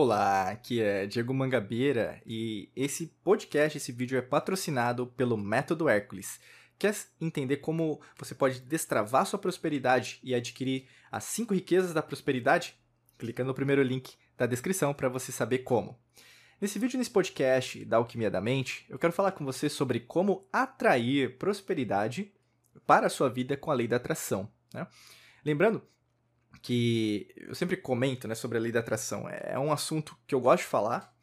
Olá, aqui é Diego Mangabeira e esse podcast, esse vídeo é patrocinado pelo Método Hércules. Quer entender como você pode destravar sua prosperidade e adquirir as 5 riquezas da prosperidade? Clica no primeiro link da descrição para você saber como. Nesse vídeo, nesse podcast da Alquimia da Mente, eu quero falar com você sobre como atrair prosperidade para a sua vida com a lei da atração. Né? Lembrando que eu sempre comento né, sobre a lei da atração. É um assunto que eu gosto de falar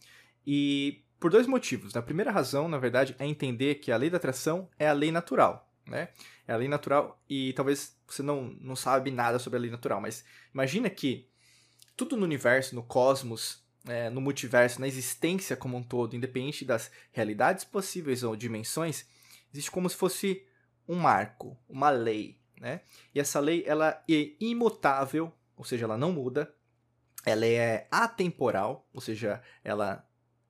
e por dois motivos. A primeira razão, na verdade, é entender que a lei da atração é a lei natural. Né? É a lei natural e talvez você não, não sabe nada sobre a lei natural, mas imagina que tudo no universo, no cosmos, é, no multiverso, na existência como um todo, independente das realidades possíveis ou dimensões, existe como se fosse um marco, uma lei, né? E essa lei ela é imutável, ou seja, ela não muda. Ela é atemporal, ou seja, ela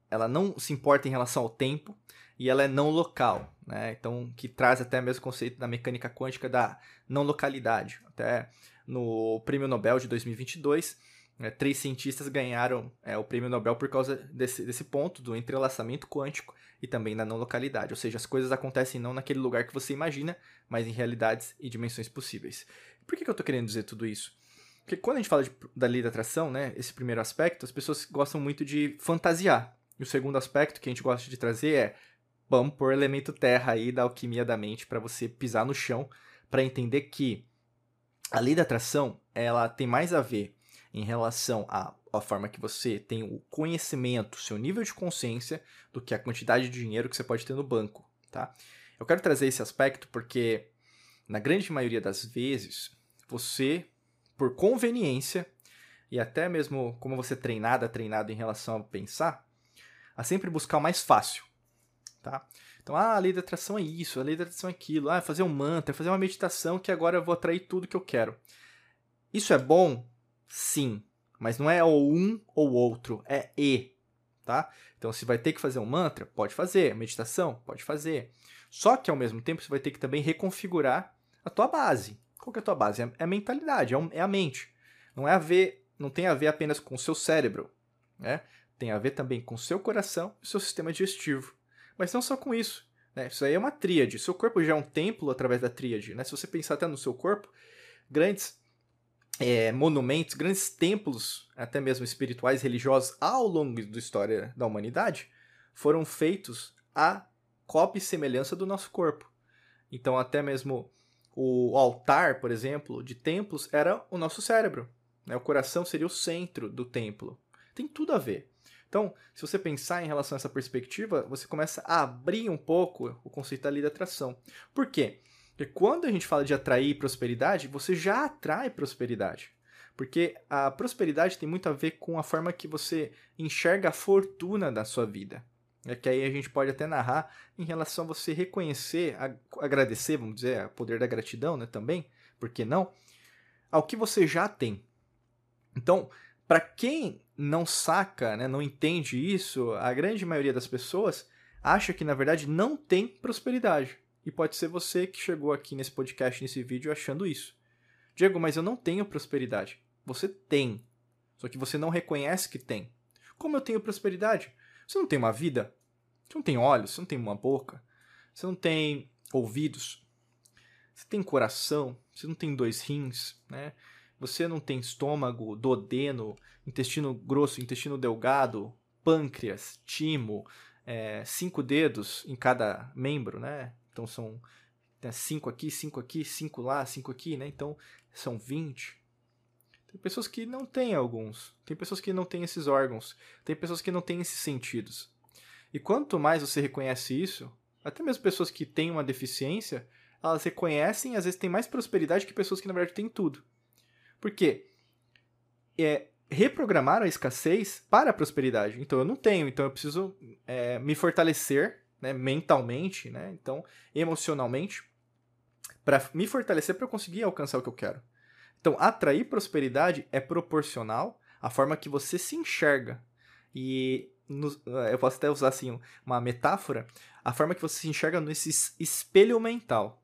ela não se importa em relação ao tempo e ela é não local, né? Então, que traz até mesmo o conceito da mecânica quântica da não localidade. Até no Prêmio Nobel de 2022, né, três cientistas ganharam é, o Prêmio Nobel por causa desse, desse ponto do entrelaçamento quântico e também da não localidade, ou seja, as coisas acontecem não naquele lugar que você imagina, mas em realidades e dimensões possíveis. Por que, que eu estou querendo dizer tudo isso? Porque quando a gente fala de, da lei da atração, né, esse primeiro aspecto, as pessoas gostam muito de fantasiar. E o segundo aspecto que a gente gosta de trazer é vamos pôr elemento terra aí da alquimia da mente para você pisar no chão para entender que a lei da atração ela tem mais a ver em relação à, à forma que você tem o conhecimento, seu nível de consciência, do que a quantidade de dinheiro que você pode ter no banco, tá? Eu quero trazer esse aspecto porque, na grande maioria das vezes, você, por conveniência, e até mesmo como você treinada, treinado em relação a pensar, a sempre buscar o mais fácil, tá? Então, ah, a lei da atração é isso, a lei da atração é aquilo, ah, fazer um mantra, fazer uma meditação que agora eu vou atrair tudo que eu quero. Isso é bom? Sim, mas não é ou um ou outro, é e, tá? Então, se vai ter que fazer um mantra, pode fazer. Meditação, pode fazer. Só que, ao mesmo tempo, você vai ter que também reconfigurar a tua base. Qual que é a tua base? É a mentalidade, é, é a mente. Não, é a ver, não tem a ver apenas com o seu cérebro, né? Tem a ver também com o seu coração e o seu sistema digestivo. Mas não só com isso. Né? Isso aí é uma tríade. Seu corpo já é um templo através da tríade. Né? Se você pensar até no seu corpo, grandes é, monumentos, grandes templos, até mesmo espirituais, religiosos, ao longo da história da humanidade, foram feitos a cópia e semelhança do nosso corpo. Então, até mesmo o altar, por exemplo, de templos era o nosso cérebro. Né? O coração seria o centro do templo. Tem tudo a ver. Então, se você pensar em relação a essa perspectiva, você começa a abrir um pouco o conceito da lei da atração. Por quê? Porque quando a gente fala de atrair prosperidade, você já atrai prosperidade. Porque a prosperidade tem muito a ver com a forma que você enxerga a fortuna da sua vida. É que aí a gente pode até narrar em relação a você reconhecer, agradecer, vamos dizer, o poder da gratidão, né, também, por que não? Ao que você já tem. Então, para quem não saca, né, não entende isso, a grande maioria das pessoas acha que na verdade não tem prosperidade. E pode ser você que chegou aqui nesse podcast, nesse vídeo, achando isso. Diego, mas eu não tenho prosperidade. Você tem. Só que você não reconhece que tem. Como eu tenho prosperidade? Você não tem uma vida? Você não tem olhos? Você não tem uma boca? Você não tem ouvidos? Você tem coração? Você não tem dois rins? Né? Você não tem estômago, duodeno, intestino grosso, intestino delgado, pâncreas, timo, é, cinco dedos em cada membro, né? Então são né, cinco aqui, cinco aqui, cinco lá, cinco aqui, né? Então são 20. Tem pessoas que não têm alguns. Tem pessoas que não têm esses órgãos. Tem pessoas que não têm esses sentidos. E quanto mais você reconhece isso, até mesmo pessoas que têm uma deficiência, elas reconhecem e às vezes têm mais prosperidade que pessoas que na verdade têm tudo. Por quê? É, reprogramaram a escassez para a prosperidade. Então eu não tenho, então eu preciso é, me fortalecer né, mentalmente, né, então emocionalmente, para me fortalecer para conseguir alcançar o que eu quero. Então, atrair prosperidade é proporcional à forma que você se enxerga. E no, eu posso até usar assim uma metáfora, a forma que você se enxerga nesse espelho mental.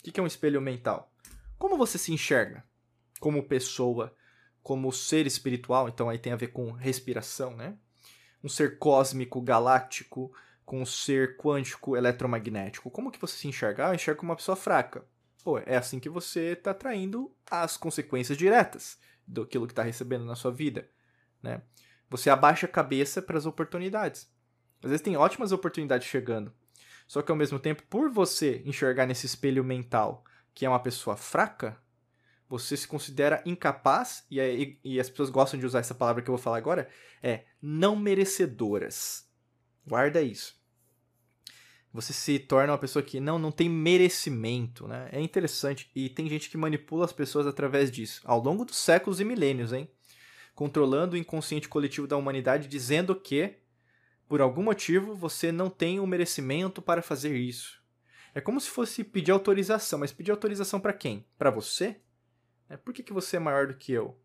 O que é um espelho mental? Como você se enxerga como pessoa, como ser espiritual, então aí tem a ver com respiração, né? Um ser cósmico, galáctico, com um ser quântico, eletromagnético. Como que você se enxerga? Ah, eu enxergo como uma pessoa fraca. Pô, é assim que você está atraindo as consequências diretas daquilo que está recebendo na sua vida, né? Você abaixa a cabeça para as oportunidades. Às vezes tem ótimas oportunidades chegando. Só que ao mesmo tempo, por você enxergar nesse espelho mental que é uma pessoa fraca, você se considera incapaz, e, e, e, as pessoas gostam de usar essa palavra que eu vou falar agora, é não merecedoras. Guarda isso. Você se torna uma pessoa que não, não tem merecimento, né? É interessante. E tem gente que manipula as pessoas através disso. Ao longo dos séculos e milênios, hein? Controlando o inconsciente coletivo da humanidade, dizendo que, por algum motivo, você não tem o merecimento para fazer isso. É como se fosse pedir autorização, mas pedir autorização para quem? Para você? É, por que, que você é maior do que eu?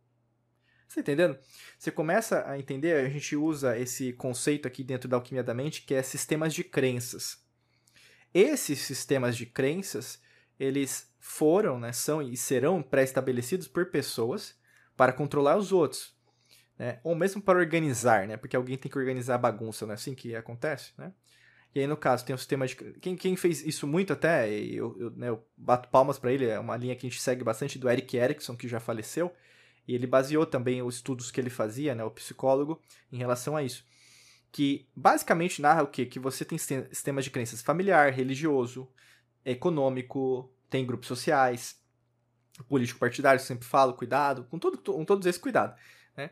Você tá entendendo? Você começa a entender, a gente usa esse conceito aqui dentro da alquimia da mente, que é sistemas de crenças. Esses sistemas de crenças, eles foram, né, são e serão pré-estabelecidos por pessoas para controlar os outros. Né? Ou mesmo para organizar, né? Porque alguém tem que organizar a bagunça, não é assim que acontece, né? E aí, no caso, tem um sistema de. Quem, quem fez isso muito até, eu, eu, né, eu bato palmas para ele, é uma linha que a gente segue bastante do Eric Erickson, que já faleceu, e ele baseou também os estudos que ele fazia, né, o psicólogo, em relação a isso que basicamente narra o quê? Que você tem sistemas de crenças familiar, religioso, econômico, tem grupos sociais, político partidário, sempre falo, cuidado, com, todo, com todos esses cuidado, né?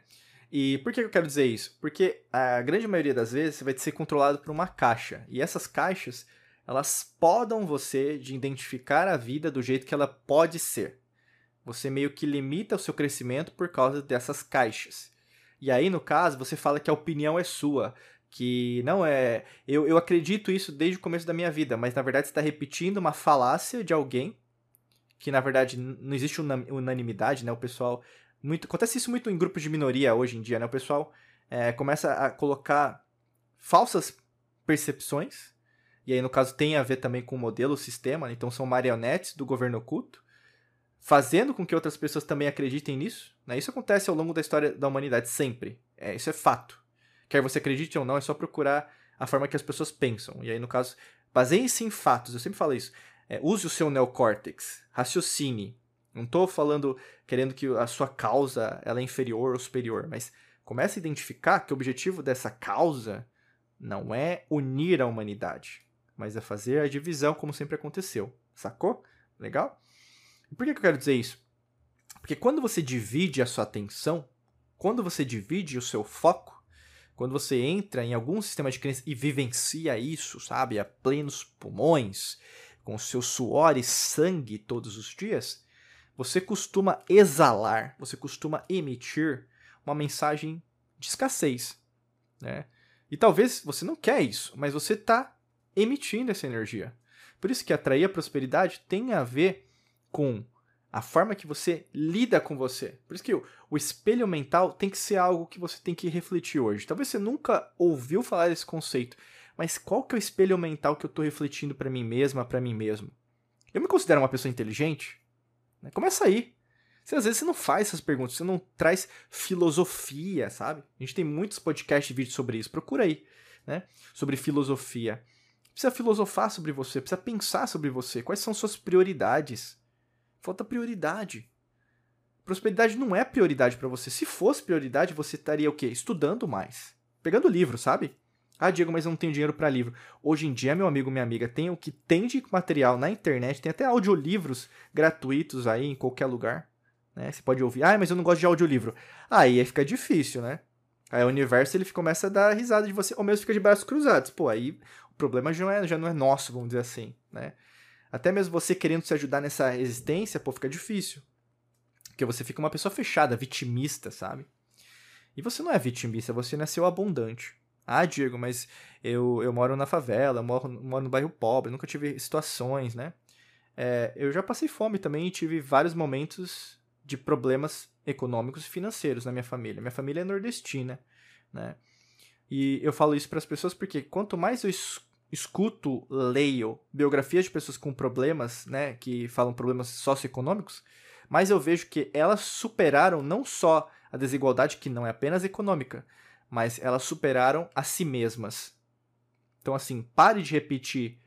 E por que eu quero dizer isso? Porque a grande maioria das vezes você vai ser controlado por uma caixa, e essas caixas, elas podam você de identificar a vida do jeito que ela pode ser. Você meio que limita o seu crescimento por causa dessas caixas. E aí, no caso, você fala que a opinião é sua que não é. Eu, eu acredito isso desde o começo da minha vida, mas na verdade você está repetindo uma falácia de alguém que na verdade não existe unanimidade, né? O pessoal. Muito, acontece isso muito em grupos de minoria hoje em dia, né? O pessoal é, começa a colocar falsas percepções, e aí no caso tem a ver também com o modelo, o sistema, né? então são marionetes do governo oculto, fazendo com que outras pessoas também acreditem nisso. Né? Isso acontece ao longo da história da humanidade sempre. É, isso é fato. Quer você acredite ou não, é só procurar a forma que as pessoas pensam. E aí, no caso, baseie-se em fatos. Eu sempre falo isso. É, use o seu neocórtex, raciocine. Não estou falando querendo que a sua causa ela é inferior ou superior, mas comece a identificar que o objetivo dessa causa não é unir a humanidade, mas é fazer a divisão como sempre aconteceu. Sacou? Legal? Por que eu quero dizer isso? Porque quando você divide a sua atenção, quando você divide o seu foco, quando você entra em algum sistema de crença e vivencia isso, sabe, a plenos pulmões, com seu suor e sangue todos os dias, você costuma exalar, você costuma emitir uma mensagem de escassez, né? E talvez você não quer isso, mas você está emitindo essa energia. Por isso que atrair a prosperidade tem a ver com a forma que você lida com você. Por isso que o, o, espelho mental tem que ser algo que você tem que refletir hoje. Talvez você nunca ouviu falar desse conceito, mas qual que é o espelho mental que eu estou refletindo para mim mesma, para mim mesmo? Eu me considero uma pessoa inteligente? Né? Começa aí. Você, às vezes você não faz essas perguntas, você não traz filosofia, sabe? A gente tem muitos podcasts e vídeos sobre isso. Procura aí, né? Sobre filosofia. Precisa filosofar sobre você, precisa pensar sobre você. Quais são suas prioridades? Falta prioridade. Prosperidade não é prioridade para você. Se fosse prioridade, você estaria o quê? Estudando mais. Pegando livro, sabe? Ah, Diego, mas eu não tenho dinheiro para livro. Hoje em dia, meu amigo, minha amiga, tem o que tem de material na internet, tem até audiolivros gratuitos aí em qualquer lugar. Né? Você pode ouvir. Ah, mas eu não gosto de audiolivro. Aí fica difícil, né? Aí o universo ele começa a dar risada de você, ou mesmo fica de braços cruzados. Pô, aí o problema já não é, já não é nosso, vamos dizer assim, né? Até mesmo você querendo se ajudar nessa existência, pô, fica difícil. Porque você fica uma pessoa fechada, vitimista, sabe? E você não é vitimista, você nasceu abundante. Ah, Diego, mas eu, eu moro na favela, eu moro, moro no bairro pobre, nunca tive situações, né? É, eu já passei fome também e tive vários momentos de problemas econômicos e financeiros na minha família. Minha família é nordestina, né? E eu falo isso para as pessoas porque quanto mais eu escuto, leio biografias de pessoas com problemas, né, que falam problemas socioeconômicos, mas eu vejo que elas superaram não só a desigualdade que não é apenas econômica, mas elas superaram a si mesmas. Então, assim, pare de repetir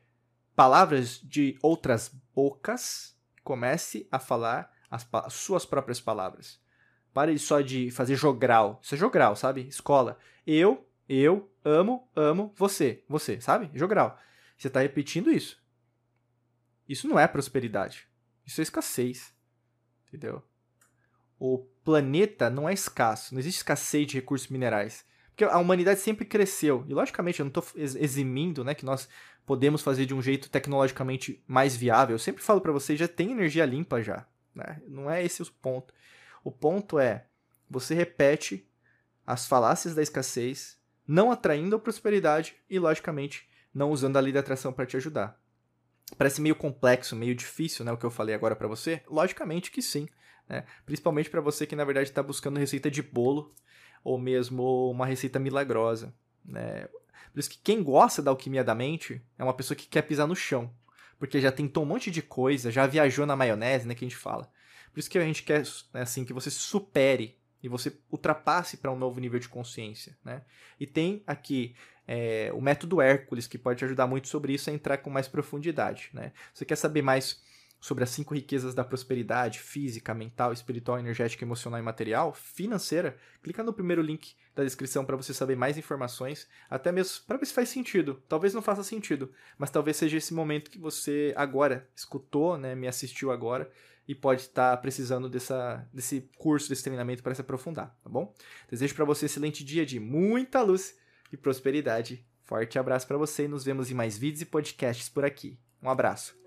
palavras de outras bocas, comece a falar as, as suas próprias palavras. Pare só de fazer jogral. Isso é jogral, sabe? Escola. Eu, eu, amo, amo, você, você, sabe? Jogral. Você está repetindo isso. Isso não é prosperidade. Isso é escassez. Entendeu? O planeta não é escasso. Não existe escassez de recursos minerais. Porque a humanidade sempre cresceu. E, logicamente, eu não estou eximindo né, que nós podemos fazer de um jeito tecnologicamente mais viável. Eu sempre falo para vocês, já tem energia limpa já. Né? Não é esse o ponto. O ponto é, você repete as falácias da escassez, não atraindo a prosperidade e, logicamente, não usando a lei da atração para te ajudar. Parece meio complexo, meio difícil, né, o que eu falei agora para você? Logicamente que sim, né? Principalmente para você que na verdade está buscando receita de bolo ou mesmo uma receita milagrosa, né? Por isso que quem gosta da alquimia da mente é uma pessoa que quer pisar no chão, porque já tentou um monte de coisa, já viajou na maionese, né, que a gente fala. Por isso que a gente quer né, assim que você supere e você ultrapasse para um novo nível de consciência, né? E tem aqui é, o método Hércules, que pode te ajudar muito sobre isso a entrar com mais profundidade. Né? Você quer saber mais sobre as cinco riquezas da prosperidade física, mental, espiritual, energética, emocional e material, financeira, clica no primeiro link da descrição para você saber mais informações, até mesmo para ver se faz sentido. Talvez não faça sentido, mas talvez seja esse momento que você agora escutou, né, me assistiu agora e pode estar precisando dessa, desse curso, desse treinamento para se aprofundar, tá bom? Desejo para você um excelente dia de muita luz e prosperidade. Forte abraço para você e nos vemos em mais vídeos e podcasts por aqui. Um abraço.